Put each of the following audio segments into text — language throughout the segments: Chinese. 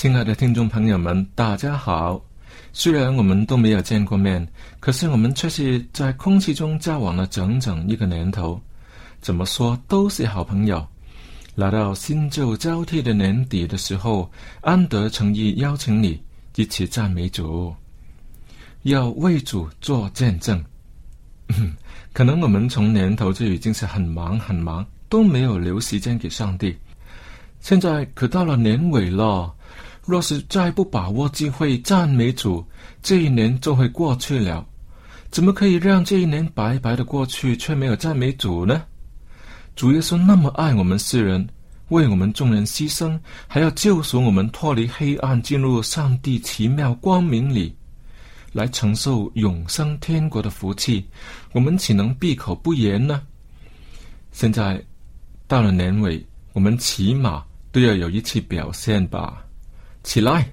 亲爱的听众朋友们，大家好。虽然我们都没有见过面，可是我们却是在空气中交往了整整一个年头。怎么说都是好朋友。来到新旧交替的年底的时候，安德诚意邀请你一起赞美主，要为主做见证。可能我们从年头就已经是很忙很忙，都没有留时间给上帝。现在可到了年尾了。若是再不把握机会赞美主，这一年就会过去了。怎么可以让这一年白白的过去，却没有赞美主呢？主耶稣那么爱我们世人，为我们众人牺牲，还要救赎我们脱离黑暗，进入上帝奇妙光明里，来承受永生天国的福气，我们岂能闭口不言呢？现在到了年尾，我们起码都要有一次表现吧。起来，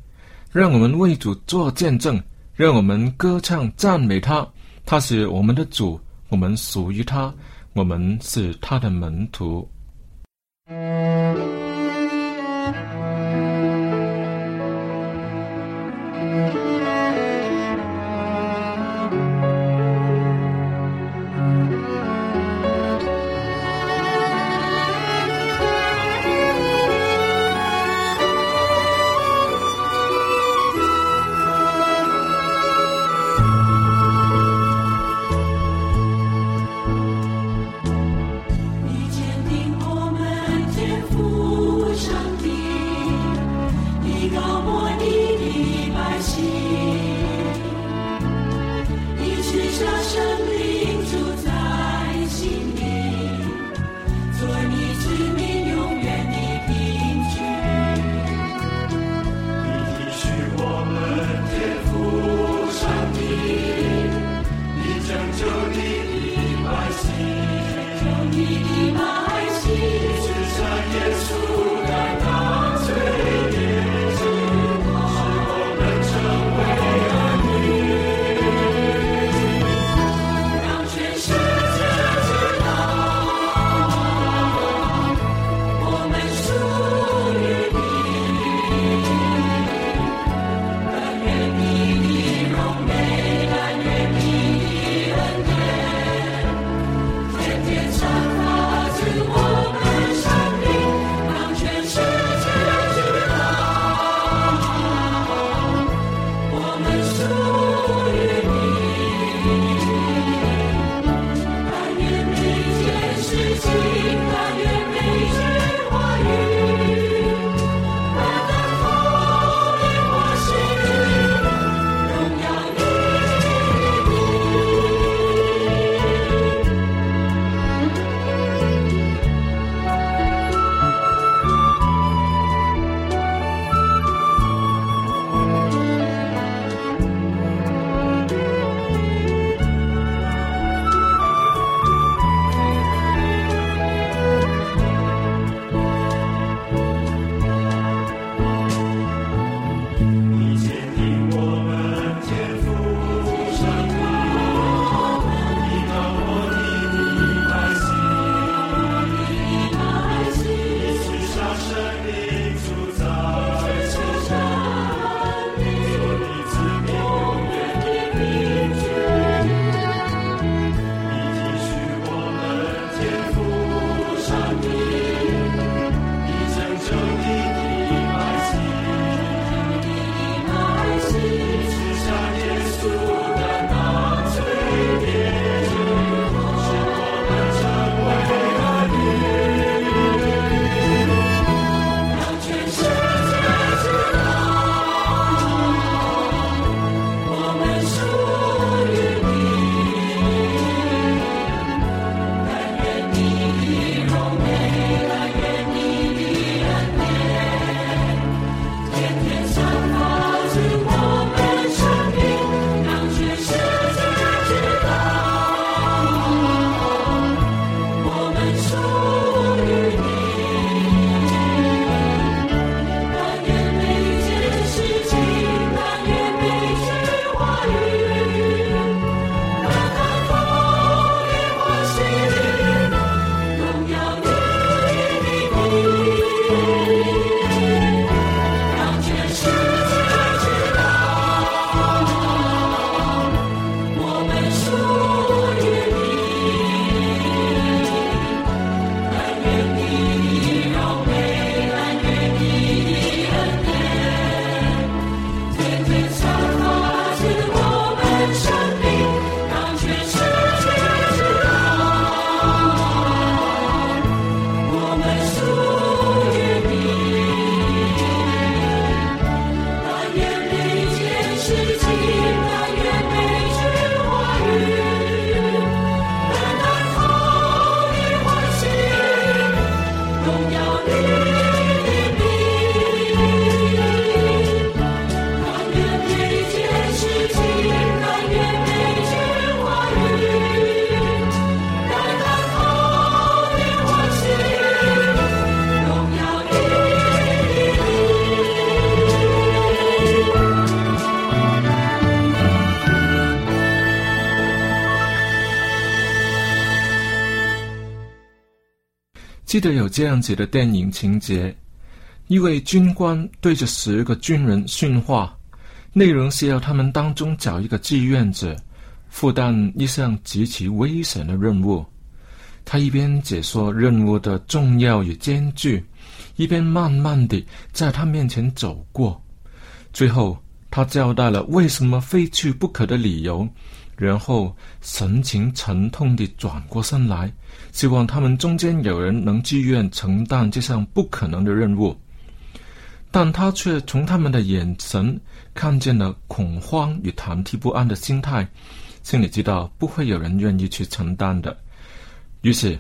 让我们为主做见证，让我们歌唱赞美他。他是我们的主，我们属于他，我们是他的门徒。记得有这样子的电影情节：一位军官对着十个军人训话，内容是要他们当中找一个志愿者，负担一项极其危险的任务。他一边解说任务的重要与艰巨，一边慢慢地在他面前走过。最后，他交代了为什么非去不可的理由，然后神情沉痛地转过身来，希望他们中间有人能自愿承担这项不可能的任务。但他却从他们的眼神看见了恐慌与忐忑不安的心态，心里知道不会有人愿意去承担的。于是，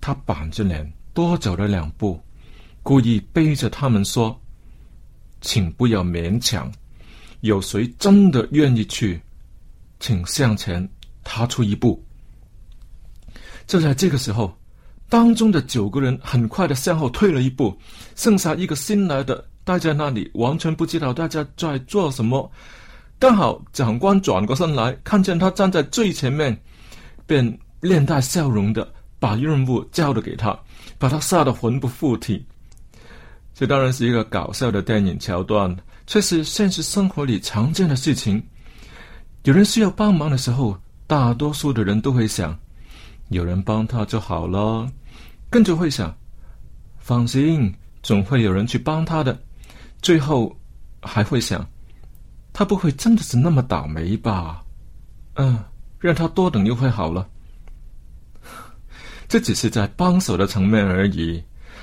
他板着脸多走了两步，故意背着他们说：“请不要勉强，有谁真的愿意去，请向前踏出一步。”就在这个时候，当中的九个人很快的向后退了一步，剩下一个新来的待在那里，完全不知道大家在做什么。刚好长官转过身来，看见他站在最前面，便。面带笑容的把任务交了给他，把他吓得魂不附体。这当然是一个搞笑的电影桥段，却是现实生活里常见的事情。有人需要帮忙的时候，大多数的人都会想，有人帮他就好了，跟着会想，放心，总会有人去帮他的。最后还会想，他不会真的是那么倒霉吧？嗯，让他多等一会好了。这只是在帮手的层面而已。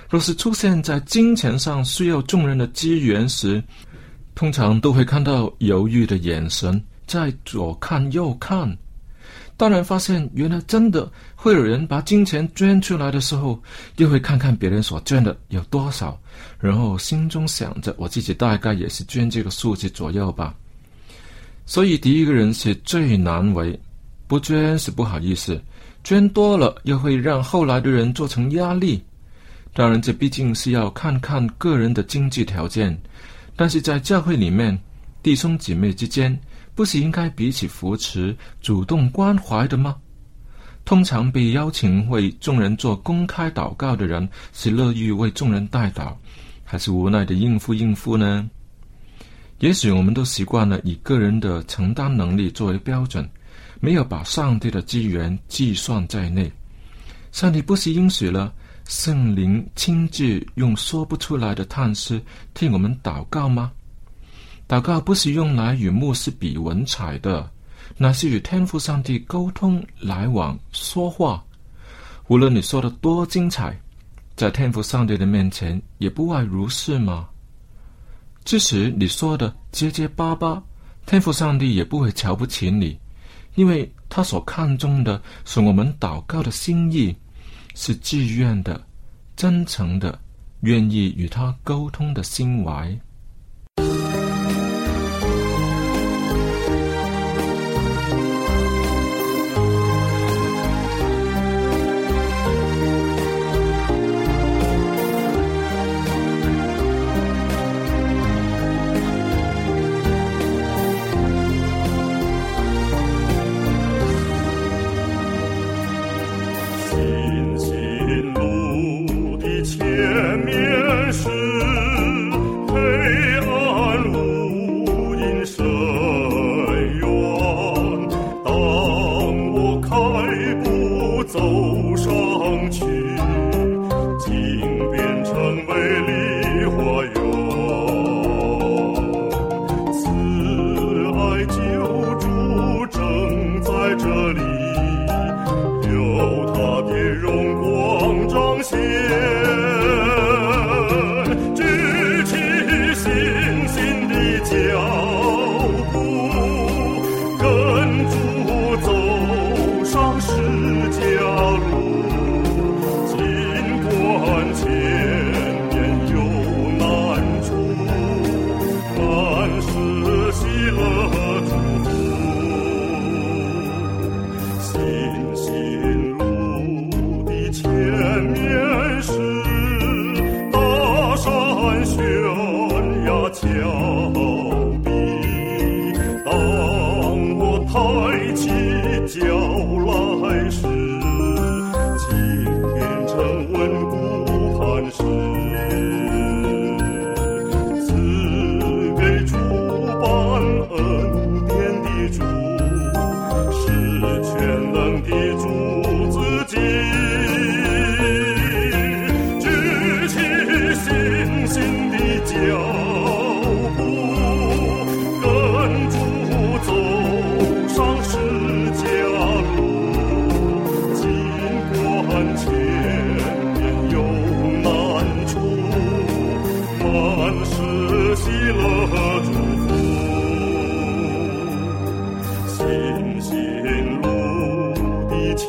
若是出现在金钱上需要众人的支援时，通常都会看到犹豫的眼神，在左看右看。当然，发现原来真的会有人把金钱捐出来的时候，又会看看别人所捐的有多少，然后心中想着我自己大概也是捐这个数字左右吧。所以，第一个人是最难为，不捐是不好意思。捐多了又会让后来的人做成压力，当然这毕竟是要看看个人的经济条件。但是在教会里面，弟兄姐妹之间不是应该彼此扶持、主动关怀的吗？通常被邀请为众人做公开祷告的人，是乐于为众人代祷，还是无奈的应付应付呢？也许我们都习惯了以个人的承担能力作为标准。没有把上帝的资源计算在内，上帝不是应许了圣灵亲自用说不出来的叹息替我们祷告吗？祷告不是用来与牧师比文采的，乃是与天父上帝沟通来往说话。无论你说的多精彩，在天父上帝的面前也不外如是吗？即使你说的结结巴巴，天父上帝也不会瞧不起你。因为他所看重的是我们祷告的心意，是自愿的、真诚的、愿意与他沟通的心怀。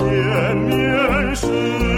前面是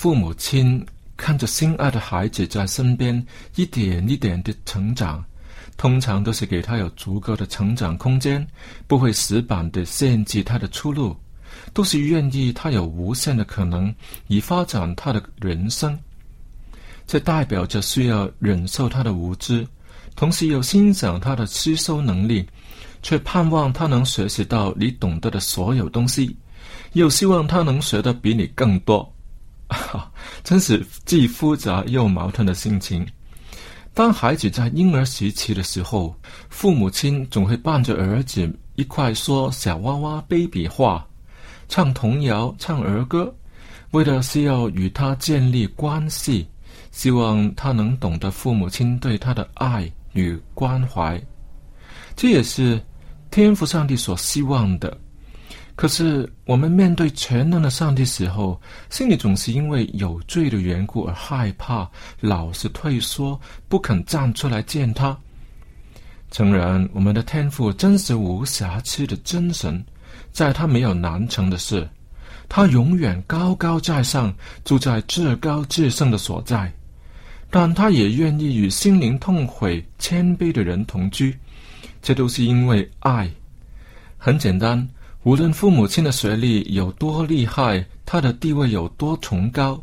父母亲，看着心爱的孩子在身边一点一点的成长，通常都是给他有足够的成长空间，不会死板的限制他的出路，都是愿意他有无限的可能，以发展他的人生。这代表着需要忍受他的无知，同时又欣赏他的吸收能力，却盼望他能学习到你懂得的所有东西，又希望他能学得比你更多。真是既复杂又矛盾的心情。当孩子在婴儿时期的时候，父母亲总会伴着儿子一块说小娃娃 baby 话，唱童谣、唱儿歌，为的是要与他建立关系，希望他能懂得父母亲对他的爱与关怀。这也是天父上帝所希望的。可是，我们面对全能的上帝时候，心里总是因为有罪的缘故而害怕，老是退缩，不肯站出来见他。诚然，我们的天父真是无瑕疵的真神，在他没有难成的事，他永远高高在上，住在至高至圣的所在。但他也愿意与心灵痛悔、谦卑的人同居，这都是因为爱。很简单。无论父母亲的学历有多厉害，他的地位有多崇高，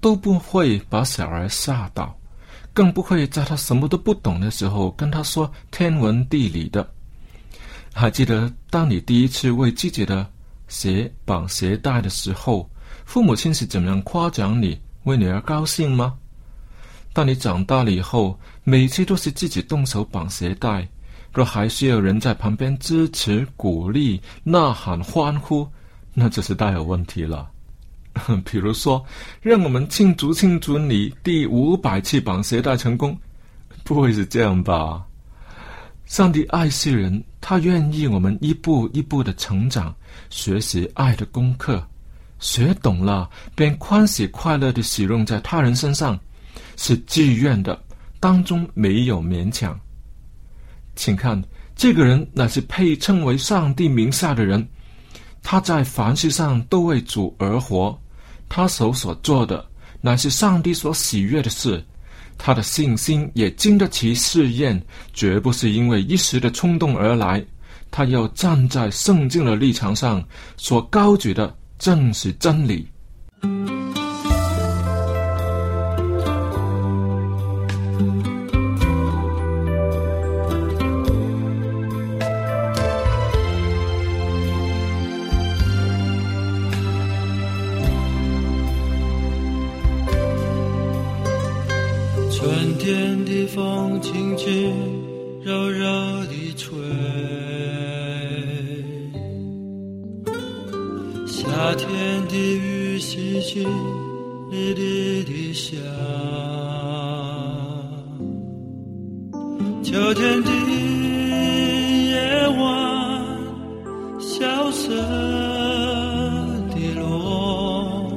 都不会把小儿吓倒，更不会在他什么都不懂的时候跟他说天文地理的。还记得当你第一次为自己的鞋绑鞋带的时候，父母亲是怎么样夸奖你，为女儿高兴吗？当你长大了以后，每次都是自己动手绑鞋带。若还需要人在旁边支持、鼓励、呐喊、欢呼，那就是大有问题了。比如说，让我们庆祝庆祝你第五百次绑鞋带成功，不会是这样吧？上帝爱世人，他愿意我们一步一步的成长，学习爱的功课，学懂了便欢喜快乐的使用在他人身上，是自愿的，当中没有勉强。请看，这个人乃是配称为上帝名下的人，他在凡事上都为主而活，他手所做的乃是上帝所喜悦的事，他的信心也经得起试验，绝不是因为一时的冲动而来。他要站在圣经的立场上，所高举的正是真理。夏天的雨淅淅沥沥地下，秋天的夜晚萧瑟地落，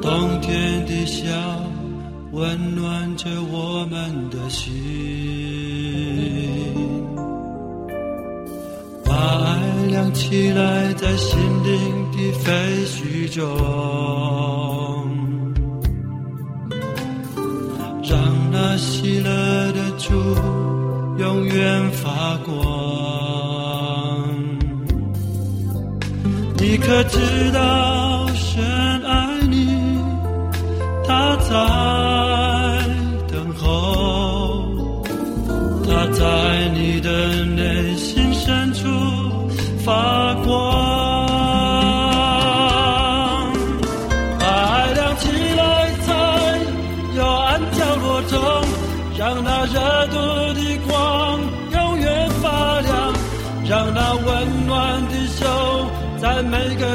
冬天的笑。温暖着我们的心，把爱亮起来，在心灵的废墟中，让那喜乐的烛永远发光。你可知道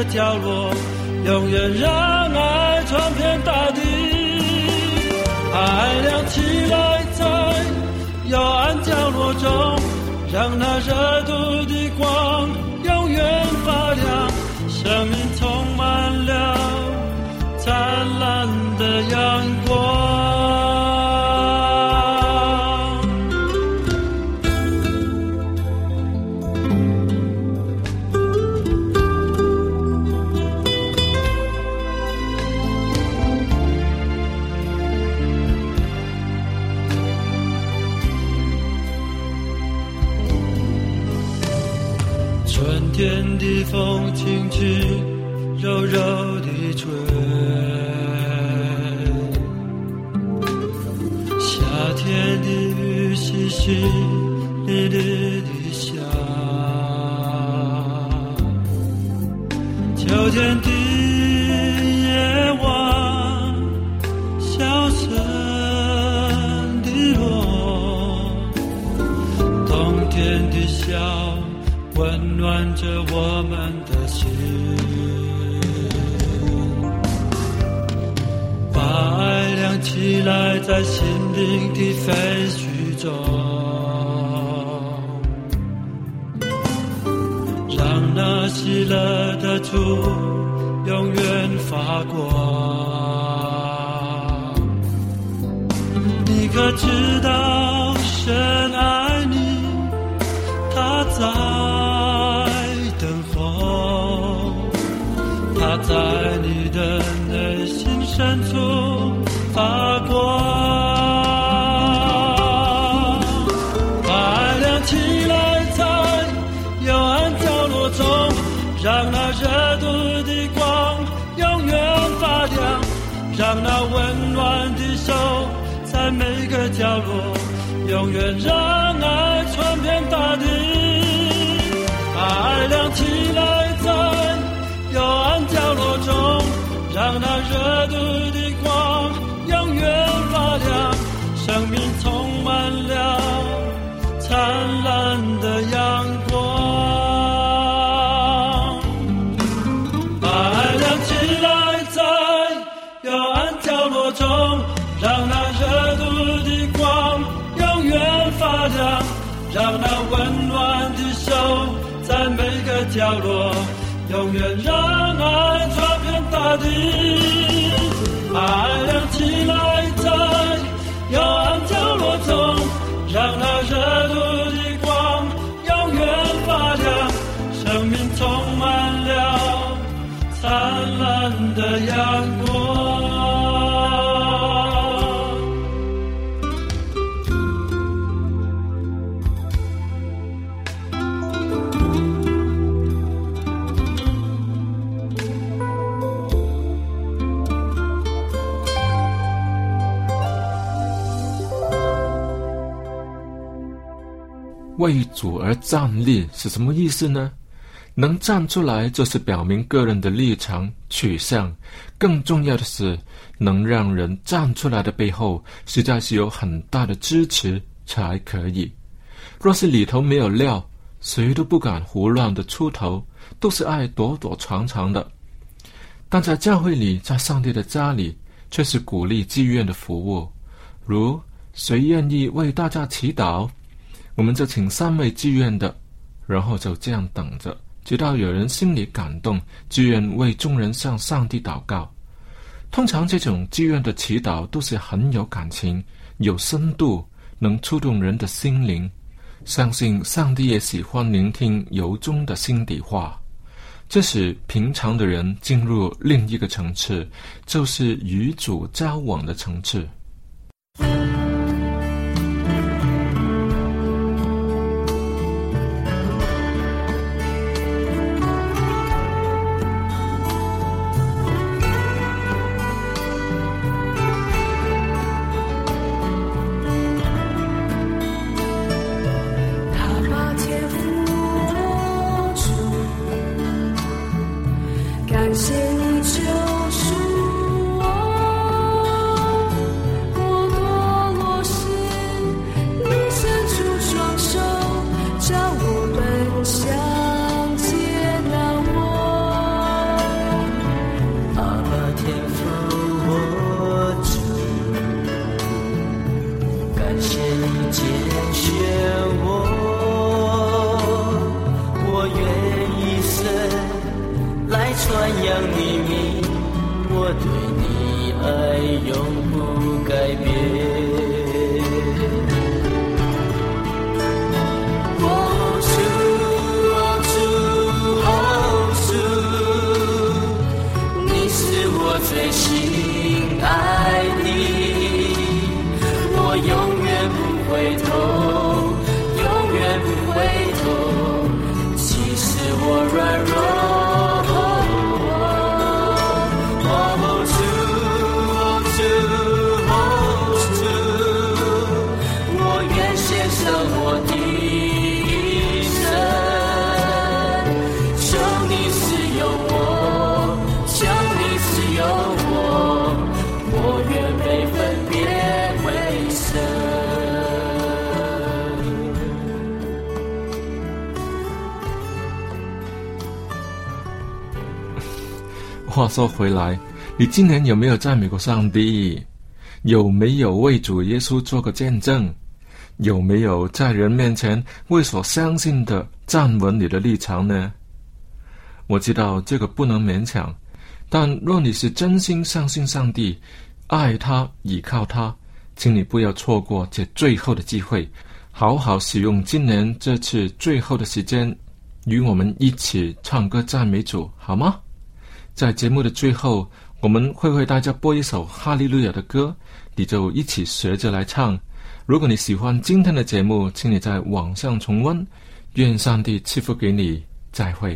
角落，永远让爱传遍大地。爱亮起来，在幽暗角落中，让那热度的光永远发亮，生命充满了灿烂的阳光。风轻轻柔柔地吹，那喜乐的主永远发光。你可知道，深爱你，他在。等候，他在永远让爱传遍大地，把爱亮起来。在幽暗角落中，让那热度的光为主而站立是什么意思呢？能站出来，就是表明个人的立场取向。更重要的是，能让人站出来的背后，实在是有很大的支持才可以。若是里头没有料，谁都不敢胡乱的出头，都是爱躲躲藏藏的。但在教会里，在上帝的家里，却是鼓励自愿的服务。如谁愿意为大家祈祷？我们就请三位妓院的，然后就这样等着，直到有人心里感动，妓院为众人向上帝祷告。通常这种妓院的祈祷都是很有感情、有深度，能触动人的心灵。相信上帝也喜欢聆听由衷的心底话，这使平常的人进入另一个层次，就是与主交往的层次。拣选我，我愿一生来传扬你名，我对你爱永不改变。话说回来，你今年有没有赞美过上帝？有没有为主耶稣做个见证？有没有在人面前为所相信的站稳你的立场呢？我知道这个不能勉强，但若你是真心相信上帝，爱他、倚靠他，请你不要错过这最后的机会，好好使用今年这次最后的时间，与我们一起唱歌赞美主，好吗？在节目的最后，我们会为大家播一首哈利路亚的歌，你就一起学着来唱。如果你喜欢今天的节目，请你在网上重温。愿上帝赐福给你，再会。